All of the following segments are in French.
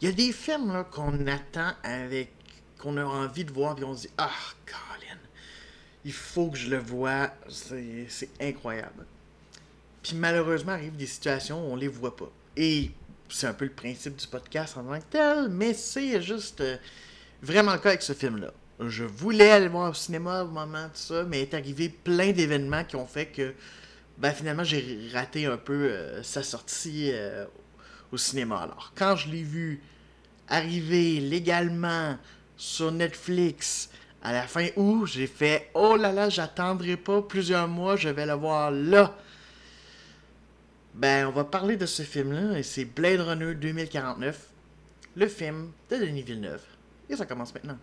Il y a des films qu'on attend avec. qu'on a envie de voir, puis on se dit Ah, Colin, il faut que je le vois. C'est c'est incroyable. Puis malheureusement, arrivent des situations où on les voit pas. Et c'est un peu le principe du podcast en tant que tel, mais c'est juste euh, vraiment le cas avec ce film-là. Je voulais aller voir au cinéma au moment de ça, mais est arrivé plein d'événements qui ont fait que ben, finalement j'ai raté un peu euh, sa sortie euh, au cinéma. Alors, quand je l'ai vu arriver légalement sur Netflix à la fin août, j'ai fait Oh là là, j'attendrai pas plusieurs mois, je vais le voir là. Ben, on va parler de ce film-là, et c'est Blade Runner 2049, le film de Denis Villeneuve. Et ça commence maintenant.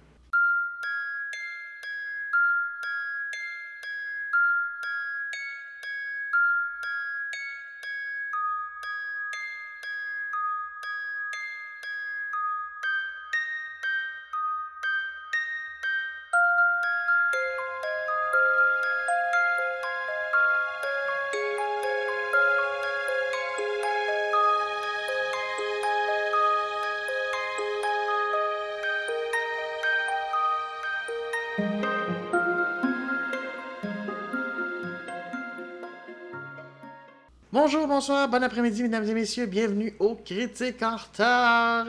Bonjour, bonsoir, bon après-midi, mesdames et messieurs, bienvenue au Critique en retard.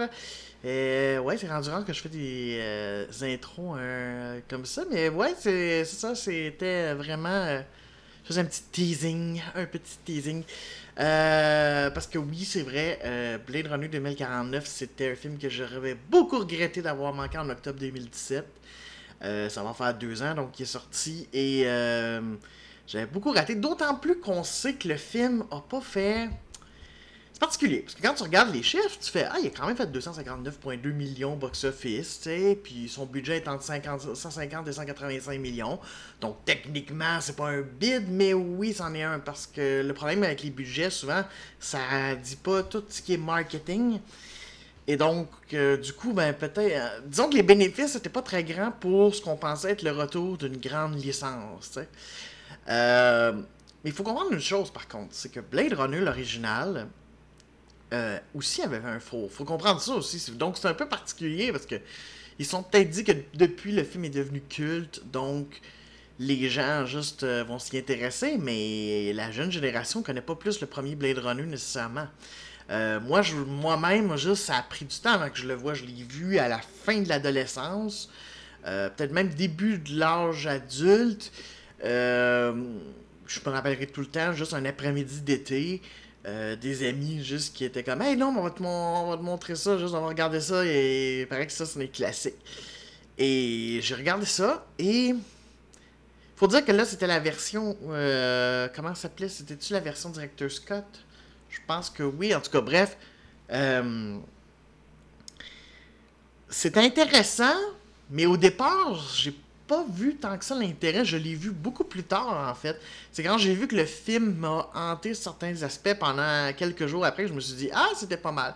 Euh, ouais, c'est rendu rare que je fais des euh, intros euh, comme ça, mais ouais, c'est ça, c'était vraiment. je faisais un petit teasing, un petit teasing. Parce que oui, c'est vrai, Blade Runner 2049, c'était un film que j'aurais beaucoup regretté d'avoir manqué en octobre 2017. Euh, ça va faire deux ans, donc il est sorti. Et j'avais beaucoup raté. D'autant plus qu'on sait que le film a pas fait. C'est particulier. Parce que quand tu regardes les chiffres, tu fais Ah, il a quand même fait 259,2 millions box-office, tu sais. Puis son budget est entre 50 150 et 185 millions. Donc techniquement, c'est pas un bid, mais oui, c'en est un. Parce que le problème avec les budgets, souvent, ça dit pas tout ce qui est marketing. Et donc, euh, du coup, ben peut-être. euh, disons que les bénéfices n'étaient pas très grands pour ce qu'on pensait être le retour d'une grande licence. tu sais. Euh, mais il faut comprendre une chose par contre, c'est que Blade Runner, l'original, euh, aussi avait un faux. faut comprendre ça aussi. Donc c'est un peu particulier parce que ils sont peut-être dit que depuis le film est devenu culte, donc les gens juste euh, vont s'y intéresser, mais la jeune génération connaît pas plus le premier Blade Runner nécessairement. Moi, je, moi-même, juste, ça a pris du temps avant que je le vois. Je l'ai vu à la fin de l'adolescence, peut-être même début de l'âge adulte. Euh, je me rappellerai tout le temps, juste un après-midi d'été, euh, des amis juste qui étaient comme Hey non, on va, te on va te montrer ça, juste on va regarder ça, et il paraît que ça, c'est des classiques. Et j'ai regardé ça, et. Faut dire que là, c'était la version. euh, comment ça s'appelait? C'était-tu la version Director Scott? Je pense que oui. En tout cas, bref. C'était intéressant, mais au départ, j'ai pas vu tant que ça l'intérêt. Je l'ai vu beaucoup plus tard, en fait. C'est quand j'ai vu que le film m'a hanté certains aspects pendant quelques jours après je me suis dit, ah, c'était pas mal.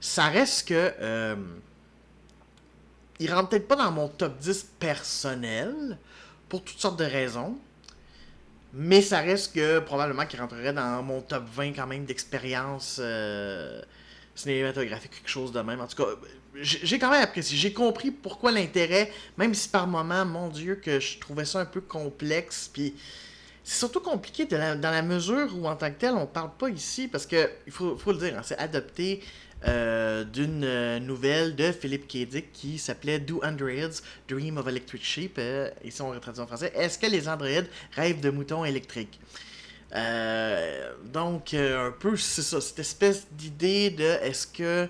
Ça reste que. euh, il rentre peut-être pas dans mon top 10 personnel, pour toutes sortes de raisons. Mais ça reste que probablement qu'il rentrerait dans mon top 20 quand même d'expérience euh, cinématographique, quelque chose de même. En tout cas, j'ai quand même apprécié. J'ai compris pourquoi l'intérêt, même si par moment, mon Dieu, que je trouvais ça un peu complexe. Puis c'est surtout compliqué dans la mesure où, en tant que tel, on parle pas ici, parce que, il faut, le dire, hein, c'est adopté euh, d'une euh, nouvelle de Philippe K. Qui s'appelait Do Androids Dream of Electric Sheep. Euh, ici, on traduit en français. Est-ce que les androïdes rêvent de moutons électriques? Euh, donc, euh, un peu, c'est ça, cette espèce d'idée de est-ce que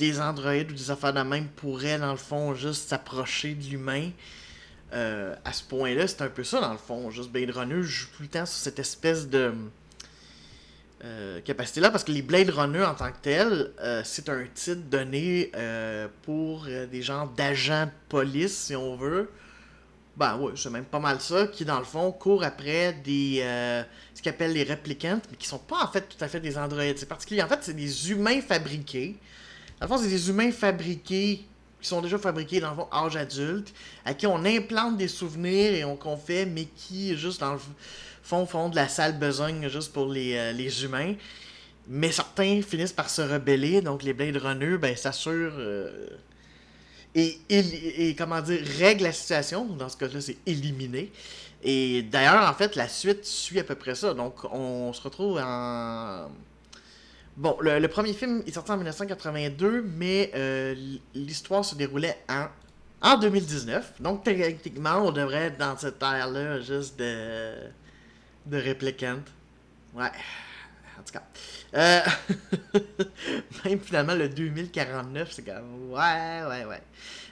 des androïdes ou des affaires de même pourraient, dans le fond, juste s'approcher de l'humain. Euh, à ce point-là, c'est un peu ça, dans le fond. Juste Blade Runner joue tout le temps sur cette espèce de euh, capacité-là, parce que les Blade Runner en tant que tel, euh, c'est un titre donné pour des genres d'agents de police, si on veut. Ben oui, c'est même pas mal ça, qui dans le fond courent après des. ce qu'ils les réplicantes, mais qui sont pas en fait tout à fait des androïdes. C'est particulier. En fait, c'est des humains fabriqués. Dans le fond, c'est des humains fabriqués, qui sont déjà fabriqués dans le fond âge adulte, à qui on implante des souvenirs et on qu'on mais qui, juste dans le fond, font de la sale besogne juste pour les, euh, les humains. mais certains finissent par se rebeller, donc les Blade Runner ben, s'assurent euh, et, et, comment dire, règlent la situation. Dans ce cas-là, c'est éliminé. Et d'ailleurs, en fait, la suite suit à peu près ça. Donc, on se retrouve en. Bon, le, premier film est sorti en 1982, mais euh, l'histoire se déroulait en, en 2019. Donc, techniquement, on devrait être dans cette ère-là juste de, de. Ouais. En tout cas. Euh, même finalement, le 2049, c'est comme. Ouais, ouais, ouais.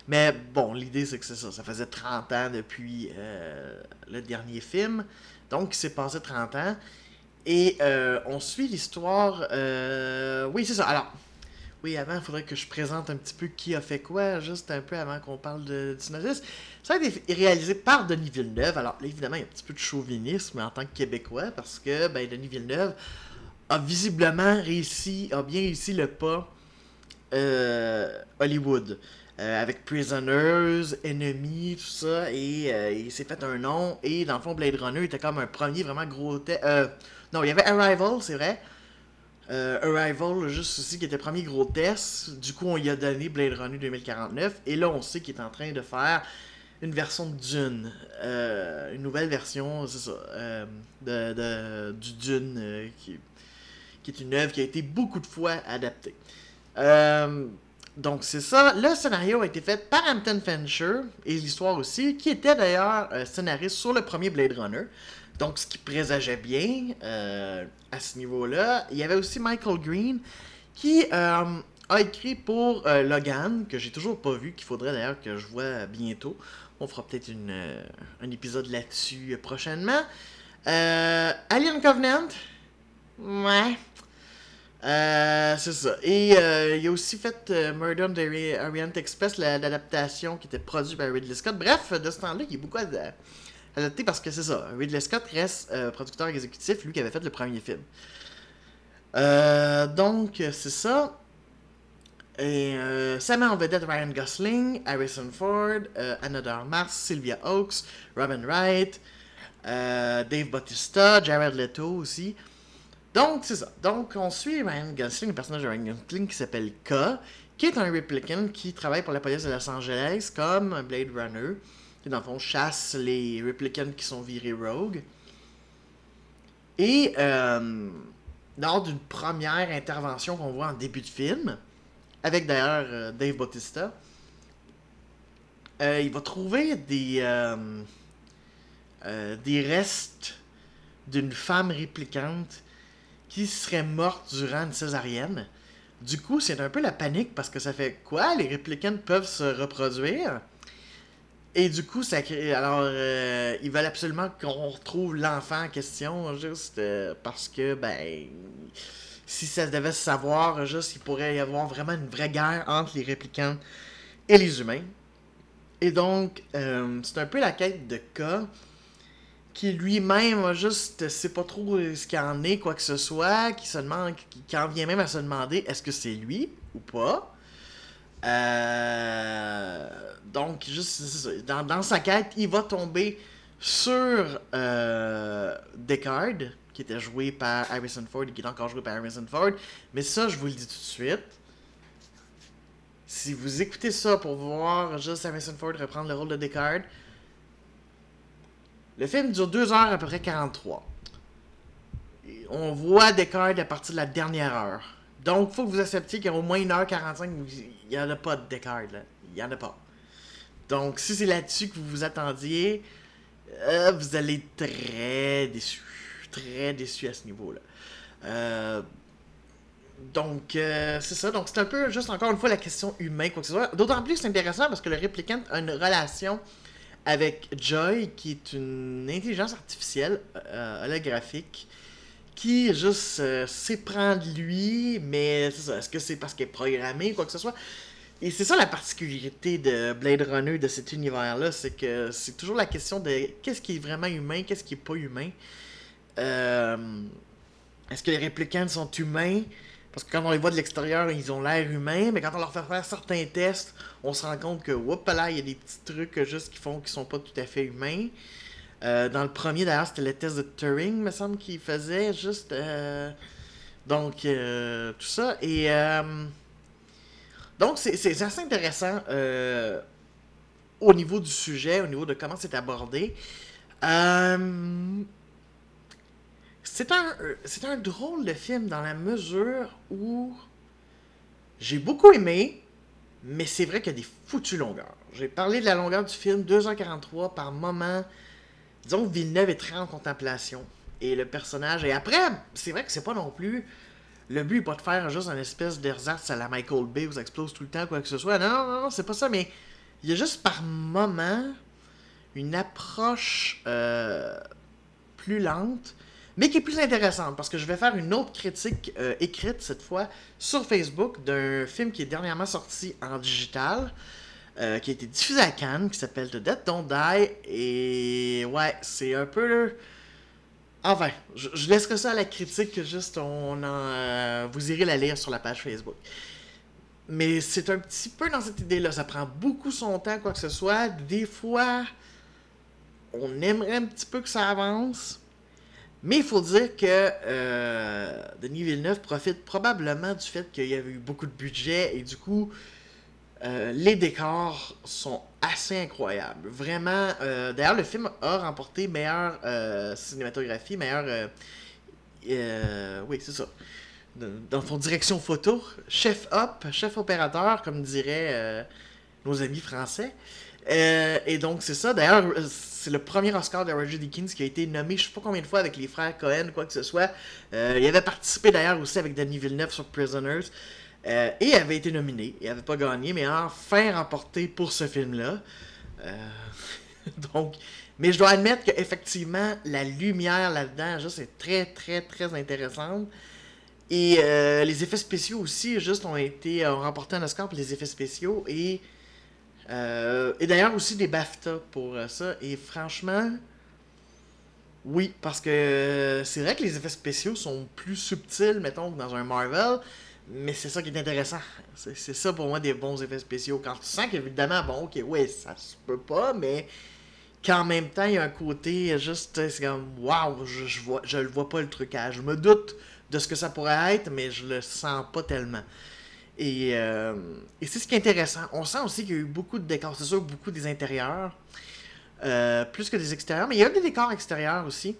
Mais bon, l'idée, c'est que c'est ça. Ça faisait 30 ans depuis euh, le dernier film. Donc, il s'est passé 30 ans. Et euh, on suit l'histoire. Oui, c'est ça. Alors, oui, avant, il faudrait que je présente un petit peu qui a fait quoi, juste un peu avant qu'on parle de, Synosis. Ça a été réalisé par Denis Villeneuve. Alors, évidemment, il y a un petit peu de chauvinisme en tant que Québécois, parce que ben, Denis Villeneuve a visiblement réussi, a bien réussi le pas euh, Hollywood. Euh, avec Prisoners, Enemy, tout ça, et euh, il s'est fait un nom, et dans le fond, Blade Runner était comme un premier vraiment gros test. Non, il y avait Arrival, c'est vrai. Arrival, juste aussi, qui était le premier gros test. Du coup, on y a donné Blade Runner 2049, et là, on sait qu'il est en train de faire une version de Dune. une nouvelle version, c'est ça, de, de, du Dune, qui qui est une œuvre qui a été beaucoup de fois adaptée. Euh, donc c'est ça. Le scénario a été fait par Hampton Fancher et l'histoire aussi, qui était d'ailleurs euh, scénariste sur le premier Blade Runner. Donc ce qui présageait bien euh, à ce niveau-là. Il y avait aussi Michael Green qui a écrit pour Logan, que j'ai toujours pas vu, qu'il faudrait d'ailleurs que je vois bientôt. On fera peut-être un épisode là-dessus prochainement. Alien Covenant? Ouais. Euh, c'est ça. Et euh, il a aussi fait euh, Murder on the Orient Express, l'adaptation qui était produite par Ridley Scott. Bref, de ce temps-là, il y a beaucoup adapté parce que c'est ça. Ridley Scott reste producteur exécutif, lui qui avait fait le premier film. donc, c'est ça. Et ça met en vedette Ryan Gosling, Harrison Ford, Anna Darmas, Sylvia Oaks, Robin Wright, Dave Bautista, Jared Leto aussi. Donc, c'est ça. Donc, on suit Ryan Gosling, un personnage de Ryan Gosling qui s'appelle K, qui est un replicant qui travaille pour la police de Los Angeles comme Blade Runner, dans le fond, chasse les replicants qui sont virés rogue. Et, euh, lors d'une première intervention qu'on voit en début de film, avec d'ailleurs euh, Dave Bautista, euh, il va trouver des, des restes d'une femme réplicante qui serait morte durant une césarienne. Du coup, c'est un peu la panique parce que ça fait quoi? Les réplicants peuvent se reproduire? Et du coup, ça crée. Alors, euh, ils veulent absolument qu'on retrouve l'enfant en question, juste euh, parce que, ben. Si ça devait se savoir, juste, il pourrait y avoir vraiment une vraie guerre entre les réplicants et les humains. Et donc, euh, c'est un peu la quête de cas qui lui-même juste sait pas trop ce qu'il en est, quoi que ce soit, qui se demande, qui, en vient même à se demander est-ce que c'est lui ou pas? Euh, donc, juste dans, sa quête, il va tomber sur euh, Descartes, qui était joué par Harrison Ford et qui est encore joué par Harrison Ford. Mais ça, je vous le dis tout de suite. Si vous écoutez ça pour voir juste Harrison Ford reprendre le rôle de Descartes, le film dure 2 heures à peu près 43. on voit Descartes à partir de la dernière heure. Donc, il faut que vous acceptiez qu'il y a au moins 1h45, il n'y en a pas de Descartes. Là. Il n'y en a pas. Donc, si c'est là-dessus que vous vous attendiez, euh, vous allez être très déçu. Très déçu à ce niveau-là. Euh, donc, euh, c'est ça. Donc, c'est un peu juste encore une fois la question humaine, quoi que ce soit. D'autant plus c'est intéressant parce que le réplicant a une relation avec Joy, qui est une intelligence artificielle euh, holographique qui juste euh, s'éprend de lui, mais. Est-ce que c'est parce qu'elle est programmée, quoi que ce soit? Et c'est ça la particularité de Blade Runner, de cet univers-là, c'est que c'est toujours la question de qu'est-ce qui est vraiment humain, qu'est-ce qui est pas humain. Euh, est-ce que les réplicants sont humains? Parce que quand on les voit de l'extérieur, ils ont l'air humains, mais quand on leur fait faire certains tests, on se rend compte que, whoop, là, il y a des petits trucs juste qui font qu'ils sont pas tout à fait humains. Euh, dans le premier, d'ailleurs, c'était le test de Turing, me semble, qu'il faisait juste. Euh, Donc, euh, tout ça. Et. donc, c'est assez intéressant au niveau du sujet, au niveau de comment c'est abordé. C'est un, c'est un drôle de film dans la mesure où j'ai beaucoup aimé, mais c'est vrai qu'il y a des foutues longueurs. J'ai parlé de la longueur du film, 2h43 par moment. Disons que Villeneuve est très en contemplation. Et le personnage. Et après, c'est vrai que c'est pas non plus. Le but pas de faire juste un espèce d'ersatz à la Michael Bay où ça explose tout le temps, quoi que ce soit. Non, non, non, non, c'est pas ça, mais il y a juste par moment une approche euh, plus lente, mais qui est plus intéressante parce que je vais faire une autre critique euh, écrite cette fois sur Facebook d'un film qui est dernièrement sorti en digital. Euh, qui a été diffusé à Cannes, qui s'appelle The Dead Don't Die. Et ouais, c'est un peu. Enfin, je, je laisserai ça à la critique, juste on en, euh, vous irez la lire sur la page Facebook. Mais c'est un petit peu dans cette idée-là. Ça prend beaucoup son temps, quoi que ce soit. Des fois, on aimerait un petit peu que ça avance. Mais il faut dire que euh, Denis Villeneuve profite probablement du fait qu'il y avait eu beaucoup de budget et du coup, euh, les décors sont assez incroyables. Vraiment. euh, D'ailleurs, le film a remporté meilleure euh, cinématographie, meilleure. oui, c'est ça. Dans son direction photo, chef op, chef opérateur, comme diraient nos amis français. Et donc, c'est ça. D'ailleurs, c'est le premier Oscar de Roger Deakins qui a été nommé, je sais pas combien de fois, avec les frères Cohen, quoi que ce soit. Il avait participé d'ailleurs aussi avec Denis Villeneuve sur Prisoners. Euh, et avait été nominé. Il avait pas gagné, mais enfin remporté pour ce film-là. Euh, donc, mais je dois admettre qu'effectivement, la lumière là-dedans, juste, est très, très, très intéressante. Et euh, les effets spéciaux aussi, juste, ont été ont remporté un Oscar pour les effets spéciaux. Et, euh, et d'ailleurs aussi des BAFTA pour euh, ça. Et franchement, oui, parce que euh, c'est vrai que les effets spéciaux sont plus subtils, mettons, que dans un Marvel. Mais c'est ça qui est intéressant. C'est ça pour moi des bons effets spéciaux. Quand tu sens qu'évidemment, bon, ok, ouais, ça se peut pas, mais qu'en même temps, il y a un côté juste, c'est comme, waouh, je, je, vois, je le vois pas le trucage. Je me doute de ce que ça pourrait être, mais je le sens pas tellement. Et, euh, et c'est ce qui est intéressant. On sent aussi qu'il y a eu beaucoup de décors. C'est sûr, beaucoup des intérieurs, euh, plus que des extérieurs, mais il y a des décors extérieurs aussi,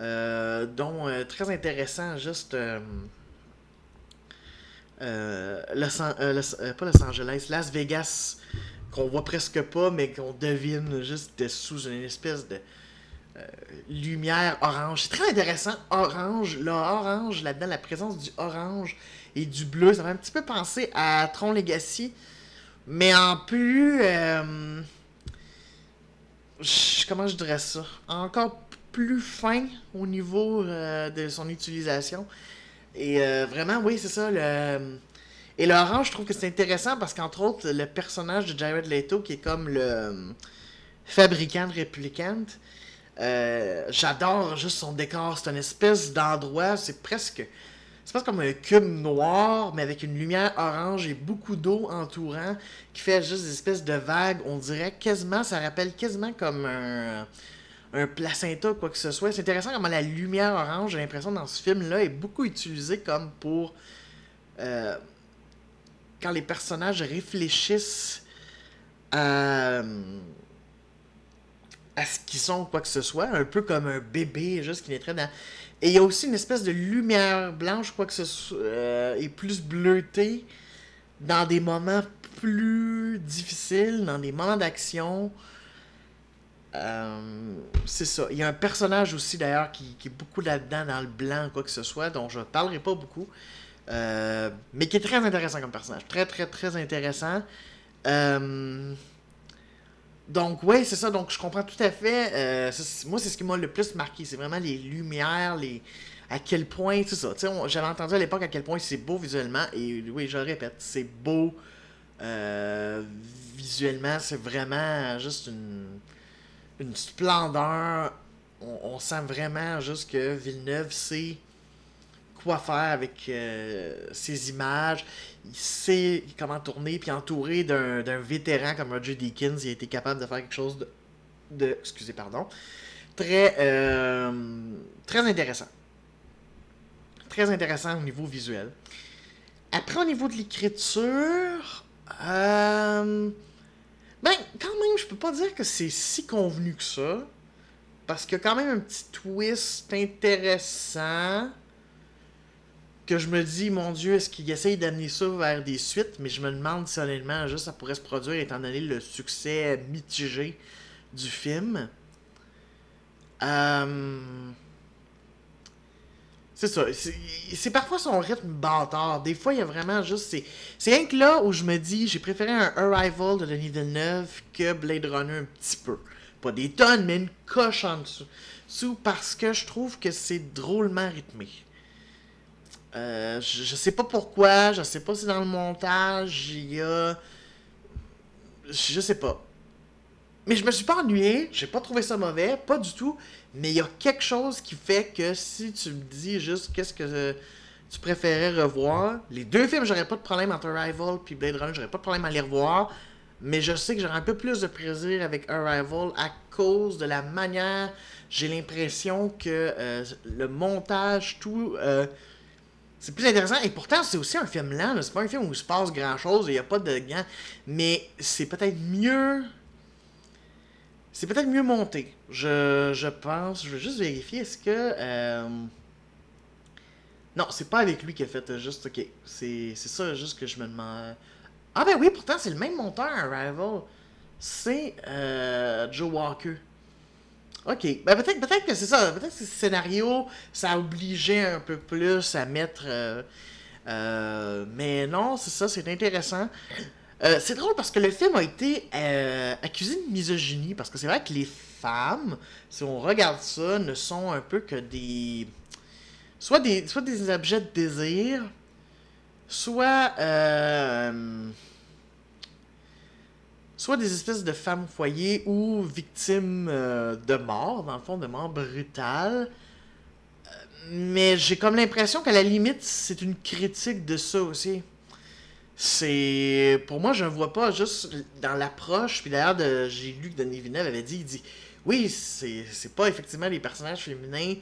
euh, dont très intéressant, juste. Euh, euh, euh, pas Los Angeles, Las Vegas, qu'on voit presque pas, mais qu'on devine juste sous une espèce de lumière orange. C'est très intéressant, orange, le orange là-dedans, la présence du orange et du bleu, ça m'a un petit peu pensé à Tron Legacy, mais en plus, comment je dirais ça, encore plus fin au niveau de son utilisation. Et euh, vraiment, oui, c'est ça. Le... Et l'orange, je trouve que c'est intéressant parce qu'entre autres, le personnage de Jared Leto, qui est comme le euh, fabricant de euh, j'adore juste son décor. C'est une espèce d'endroit, c'est presque. C'est presque comme un cube noir, mais avec une lumière orange et beaucoup d'eau entourant, qui fait juste des espèces de vagues. On dirait quasiment, ça rappelle quasiment comme un un placenta, quoi que ce soit. C'est intéressant comment la lumière orange, j'ai l'impression, dans ce film-là, est beaucoup utilisée comme pour. euh, quand les personnages réfléchissent à. à ce qu'ils sont, quoi que ce soit. Un peu comme un bébé, juste qui naîtrait dans. Et il y a aussi une espèce de lumière blanche, quoi que ce soit, euh, et plus bleutée dans des moments plus difficiles, dans des moments d'action. Euh, c'est ça. Il y a un personnage aussi d'ailleurs qui, est beaucoup là-dedans, dans le blanc, quoi que ce soit, dont je ne parlerai pas beaucoup. Euh, mais qui est très intéressant comme personnage. Très, très, très intéressant. Euh, donc, ouais, c'est ça. Donc, je comprends tout à fait. Moi, c'est ce qui m'a le plus marqué. C'est vraiment les lumières, les. À quel point, c'est ça. J'avais entendu à l'époque à quel point c'est beau visuellement. Et oui, je répète, c'est beau. visuellement, c'est vraiment juste une une splendeur. On, sent vraiment juste que Villeneuve sait quoi faire avec euh, ses images. Il sait comment tourner, puis entouré d'un vétéran comme Roger Deakins, il a été capable de faire quelque chose de, excusez, pardon, très, euh, très intéressant. très intéressant au niveau visuel. Après, au niveau de l'écriture, euh, ben, je peux pas dire que c'est si convenu que ça. Parce qu'il y a quand même un petit twist intéressant. Que je me dis, mon Dieu, est-ce qu'il essaye d'amener ça vers des suites? Mais je me demande si honnêtement, juste ça pourrait se produire étant donné le succès mitigé du film. Euh... C'est ça. C'est parfois son rythme bâtard. Des fois, il y a vraiment juste. C'est rien que là où je me dis, j'ai préféré un Arrival de Denis Villeneuve que Blade Runner un petit peu. Pas des tonnes, mais une coche en dessous. parce que je trouve que c'est drôlement rythmé. Euh, je, je, sais pas pourquoi, je sais pas si dans le montage il y a. Je sais pas. Mais je me suis pas ennuyé, j'ai pas trouvé ça mauvais, pas du tout. Mais il y a quelque chose qui fait que si tu me dis juste qu'est-ce que tu préférais revoir, les deux films, j'aurais pas de problème entre Arrival puis Blade Runner, j'aurais pas de problème à les revoir. Mais je sais que j'aurais un peu plus de plaisir avec Arrival à cause de la manière. J'ai l'impression que euh, le montage, tout. Euh, c'est plus intéressant. Et pourtant, c'est aussi un film lent. C'est pas un film où il se passe grand chose, il n'y a pas de gants. Mais c'est peut-être mieux c'est peut-être mieux monté. Je, pense. Je veux juste vérifier. Est-ce que. Euh... Non, c'est pas avec lui qui a fait euh, juste. Ok. C'est ça juste que je me demande. Ah ben oui, pourtant c'est le même monteur, Arrival. C'est euh, Joe Walker. Ok. Ben peut-être peut que c'est ça. Peut-être que ce scénario, ça obligeait un peu plus à mettre. Mais non, c'est ça, c'est intéressant. Euh, c'est drôle parce que le film a été euh, accusé de misogynie parce que c'est vrai que les femmes, si on regarde ça, ne sont un peu que des. Soit des, soit des objets de désir, soit. Euh, soit des espèces de femmes foyer ou victimes de mort, dans le fond, de mort brutale. Mais j'ai comme l'impression qu'à la limite, c'est une critique de ça aussi c'est pour moi je ne vois pas juste dans l'approche puis d'ailleurs j'ai lu que Denis Villeneuve avait dit il dit oui c'est pas effectivement les personnages féminins.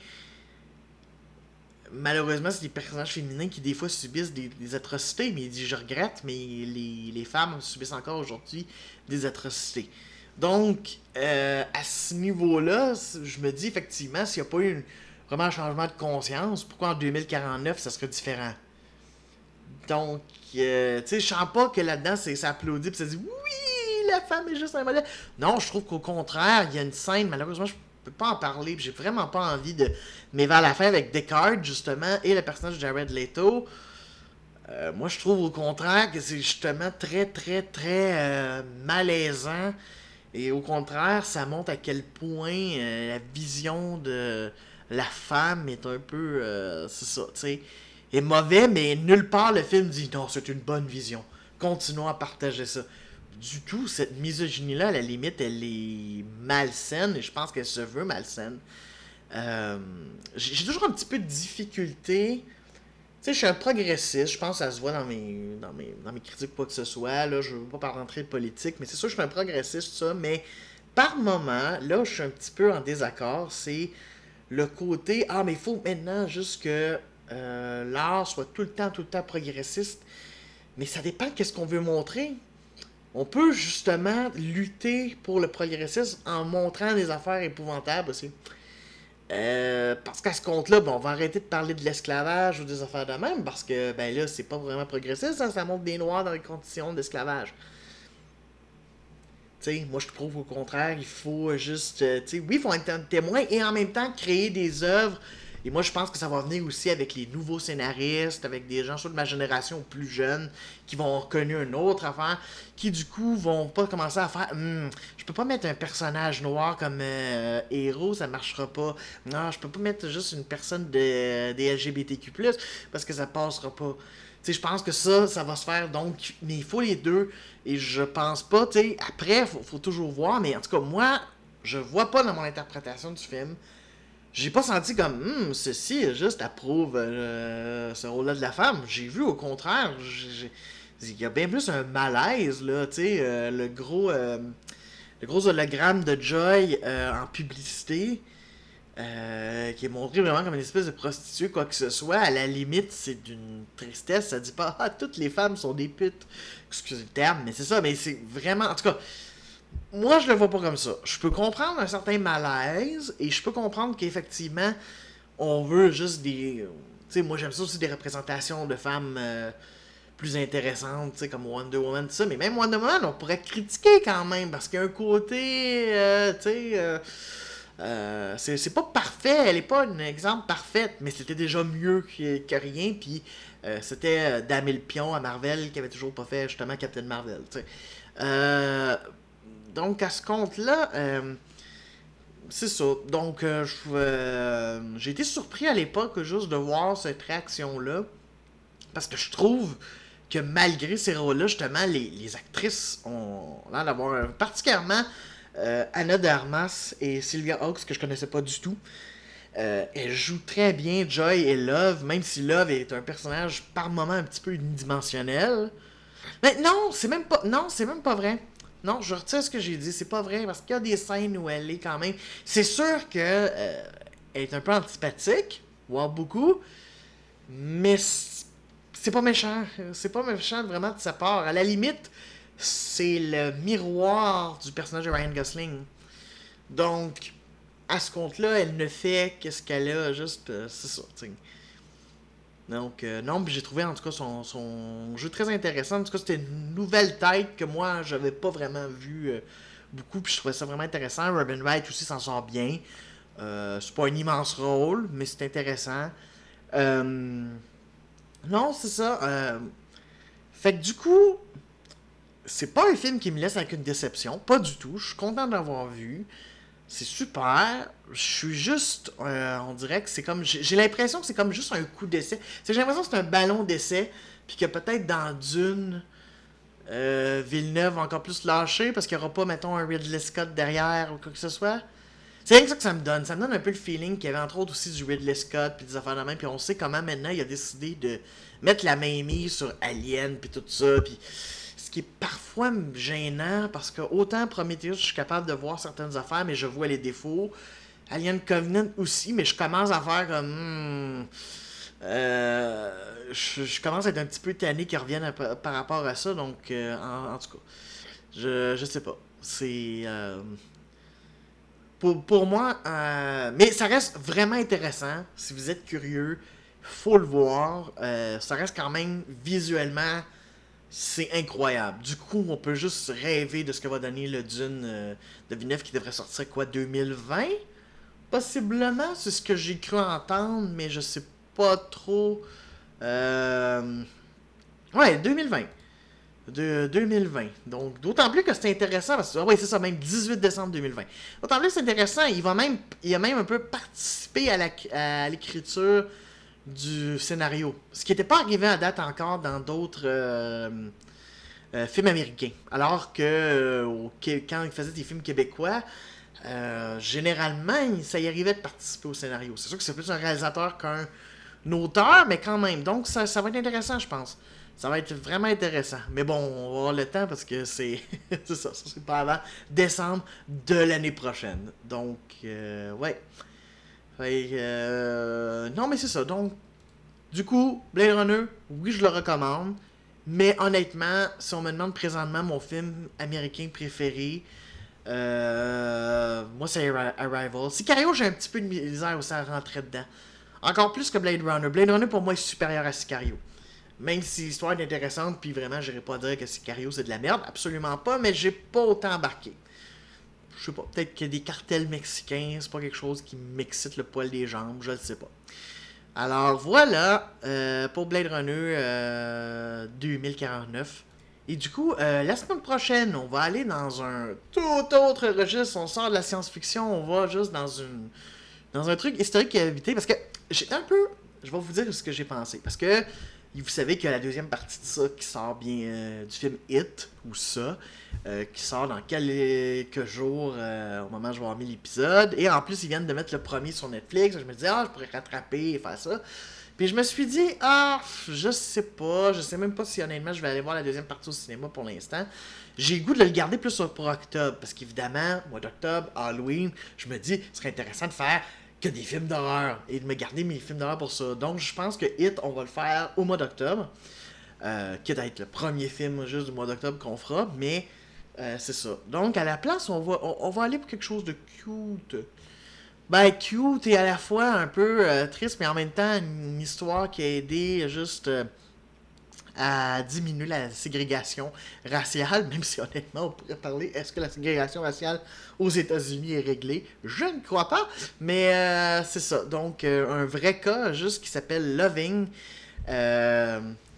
Malheureusement c'est des personnages féminins qui des fois subissent des, atrocités mais il dit je regrette mais les, les femmes subissent encore aujourd'hui des atrocités. Donc euh, à ce niveau là je me dis effectivement s'il n'y a pas eu vraiment un changement de conscience pourquoi en 2049 ça serait différent? Donc euh, tu sais, je sens pas que là-dedans, c'est s'applaudit puis ça dit oui, la femme est juste un modèle. Non, je trouve qu'au contraire, il y a une scène, malheureusement, je peux pas en parler, j'ai vraiment pas envie de. Mais vers la fin, avec Descartes, justement, et le personnage de Jared Leto, euh, moi, je trouve au contraire que c'est justement très, très, très euh, malaisant. Et au contraire, ça montre à quel point la vision de la femme est un peu. c'est ça, tu sais est mauvais, mais nulle part le film dit non, c'est une bonne vision. Continuons à partager ça. Du tout, cette misogynie-là, à la limite, elle est malsaine, et je pense qu'elle se veut malsaine. Euh, j'ai toujours un petit peu de difficulté. Tu sais, je suis un progressiste, je pense que ça se voit dans mes, dans mes, dans mes critiques, quoi que ce soit. Là, je veux pas rentrer de politique, mais c'est sûr que je suis un progressiste, ça. Mais par moment, là où je suis un petit peu en désaccord, c'est le côté Ah, mais il faut maintenant juste que euh, l'art soit tout le temps, tout le temps progressiste. Mais ça dépend qu'est-ce qu'on veut montrer. On peut justement lutter pour le progressisme en montrant des affaires épouvantables aussi. Euh, parce qu'à ce compte-là, on va arrêter de parler de l'esclavage ou des affaires de même, parce que ben là, c'est pas vraiment progressiste, ça, ça montre des noirs dans les conditions d'esclavage. sais, moi je trouve au contraire, il faut juste. Euh, oui, il faut être témoin et en même temps créer des œuvres et moi, je pense que ça va venir aussi avec les nouveaux scénaristes, avec des gens soit de ma génération plus jeunes qui vont reconnaître une autre affaire, qui du coup vont pas commencer à faire hmm, je peux pas mettre un personnage noir comme euh, héros, ça marchera pas. Non, je peux pas mettre juste une personne de, des LGBTQ, parce que ça passera pas. Tu sais, je pense que ça, ça va se faire donc, mais il faut les deux. Et je pense pas, tu sais, après, faut, faut toujours voir, mais en tout cas, moi, je vois pas dans mon interprétation du film j'ai pas senti comme hum, ceci juste approuve euh, ce rôle-là de la femme. J'ai vu au contraire, il y a bien plus un malaise là, tu sais, euh, le gros euh, le gros hologramme de Joy en publicité. qui est montrée vraiment comme une espèce de prostituée, quoi que ce soit. À la limite, c'est d'une tristesse. Ça dit pas, ah, toutes les femmes sont des putes. Excusez le terme, mais c'est ça. Mais c'est vraiment. En tout cas, moi, je le vois pas comme ça. Je peux comprendre un certain malaise et je peux comprendre qu'effectivement, on veut juste des. Tu sais, moi, j'aime ça aussi des représentations de femmes. Euh, plus intéressantes, tu sais, comme Wonder Woman, tout ça. Mais même Wonder Woman, on pourrait critiquer quand même, parce qu'il y a un côté, euh, tu sais, euh, c'est pas parfait, elle est pas un exemple parfaite, mais c'était déjà mieux que, que rien. Puis euh, c'était euh, Damien Pion à Marvel qui avait toujours pas fait justement Captain Marvel. Donc à ce compte-là, c'est ça. Donc j'ai été surpris à l'époque juste de voir cette réaction-là. Parce que je trouve que malgré ces rôles-là, justement, les, actrices ont l'air d'avoir particulièrement euh, Anna Darmas et Sylvia Hawks, que je connaissais pas du tout. Euh, elles jouent très bien Joy et Love, même si Love est un personnage par moment un petit peu unidimensionnel. Mais non, c'est même pas. Non, c'est même pas vrai. Non, je retire ce que j'ai dit, c'est pas vrai, parce qu'il y a des scènes où elle est quand même. C'est sûr que euh, elle est un peu antipathique, voire beaucoup, mais c'est pas méchant. C'est pas méchant vraiment de sa part. À la limite, c'est le miroir du personnage de Ryan Gosling. Donc, à ce compte-là, elle ne fait qu'est-ce qu'elle a, juste, euh, c'est ça, Donc, euh, non, j'ai trouvé en tout cas son, jeu très intéressant. En tout cas, c'était une nouvelle tête que moi, j'avais pas vraiment vu euh, beaucoup, puis je trouvais ça vraiment intéressant. Robin Wright aussi s'en sort bien. c'est pas un immense rôle, mais c'est intéressant. non, c'est ça. fait que du coup, c'est pas un film qui me laisse avec une déception, pas du tout. Je suis content d'avoir vu. C'est super. Je suis juste. Euh, on dirait que c'est comme. J'ai l'impression que c'est comme juste un coup d'essai. J'ai l'impression que c'est un ballon d'essai. Puis que peut-être dans Dune, euh, Villeneuve va encore plus lâcher parce qu'il n'y aura pas, mettons, un Ridley Scott derrière ou quoi que ce soit. C'est rien que ça que ça me donne. Ça me donne un peu le feeling qu'il y avait entre autres aussi du Ridley Scott puis des affaires de même. Puis on sait comment maintenant il a décidé de mettre la main mise sur Alien puis tout ça. Puis qui est parfois gênant parce que autant Prometheus, je suis capable de voir certaines affaires, mais je vois les défauts. Alien Covenant aussi, mais je commence à faire comme. Hmm, euh, je, commence à être un petit peu tanné qui reviennent par rapport à ça, donc euh, en, tout cas, je, je sais pas. C'est. Euh, pour, pour, moi, mais ça reste vraiment intéressant. Si vous êtes curieux, faut le voir. ça reste quand même visuellement c'est incroyable. Du coup, on peut juste rêver de ce que va donner le Dune euh, de Villeneuve qui devrait sortir quoi 2020 Possiblement, c'est ce que j'ai cru entendre, mais je sais pas trop. Euh... Ouais, 2020. De 2020. Donc, d'autant plus que c'est intéressant, parce que, ah oui, c'est ça, même 18 décembre 2020. D'autant plus c'est intéressant, il va même, il a même un peu participé à l'écriture du scénario. Ce qui n'était pas arrivé à date encore dans d'autres euh, euh, films américains. Alors que euh, quand il faisait des films québécois, généralement, ça y arrivait de participer au scénario. C'est sûr que c'est plus un réalisateur qu'un auteur, mais quand même. Donc, ça, ça va être intéressant, je pense. Ça va être vraiment intéressant. Mais bon, on va avoir le temps parce que c'est ça, ça c'est pas avant décembre de l'année prochaine. Donc, ouais. Euh, non, mais c'est ça. Donc, du coup, Blade Runner, oui, je le recommande. Mais honnêtement, si on me demande présentement mon film américain préféré, euh, moi c'est Arrival. Sicario, j'ai un petit peu de misère aussi à rentrer dedans. Encore plus que Blade Runner. Blade Runner pour moi est supérieur à Sicario. Même si l'histoire est intéressante, puis vraiment, je pas dire que Sicario c'est de la merde, absolument pas, mais j'ai pas autant embarqué je sais pas, peut-être a des cartels mexicains, c'est pas quelque chose qui m'excite le poil des jambes, je ne sais pas. Alors voilà euh, pour Blade Runner 2049. Euh, Et du coup, euh, la semaine prochaine, on va aller dans un tout autre registre. On sort de la science-fiction, on va juste dans une dans un truc historique à éviter. Parce que j'étais un peu. Je vais vous dire ce que j'ai pensé. Parce que vous savez qu'il y a la deuxième partie de ça qui sort bien du film Hit, ou ça. Euh, qui sort dans quelques jours euh, au moment où je vais avoir mis l'épisode. Et en plus, ils viennent de mettre le premier sur Netflix. Je me disais, ah, je pourrais rattraper et faire ça. Puis je me suis dit, ah, je sais pas, je sais même pas si honnêtement je vais aller voir la deuxième partie au cinéma pour l'instant. J'ai le goût de le garder plus pour octobre, parce qu'évidemment, mois d'octobre, Halloween, je me dis, ce serait intéressant de faire que des films d'horreur et de me garder mes films d'horreur pour ça. Donc, je pense que Hit, on va le faire au mois d'octobre. Euh, qui va être le premier film juste du mois d'octobre qu'on fera, mais euh, c'est ça. Donc, à la place, on va, on, va aller pour quelque chose de cute. Ben, cute et à la fois un peu euh, triste, mais en même temps, une histoire qui a aidé juste à diminuer la ségrégation raciale, même si honnêtement, on pourrait parler, est-ce que la ségrégation raciale aux États-Unis est réglée? Je ne crois pas, mais c'est ça. Donc, un vrai cas juste qui s'appelle Loving,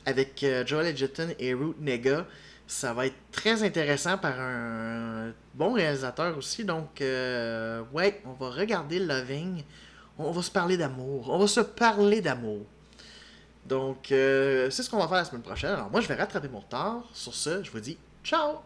avec Joel Edgerton et Ruth Nega. Ça va être très intéressant par un bon réalisateur aussi. Donc, euh, ouais, on va regarder Loving. On va se parler d'amour. On va se parler d'amour. Donc, euh, c'est ce qu'on va faire la semaine prochaine. Alors, moi, je vais rattraper mon retard. Sur ce, je vous dis ciao!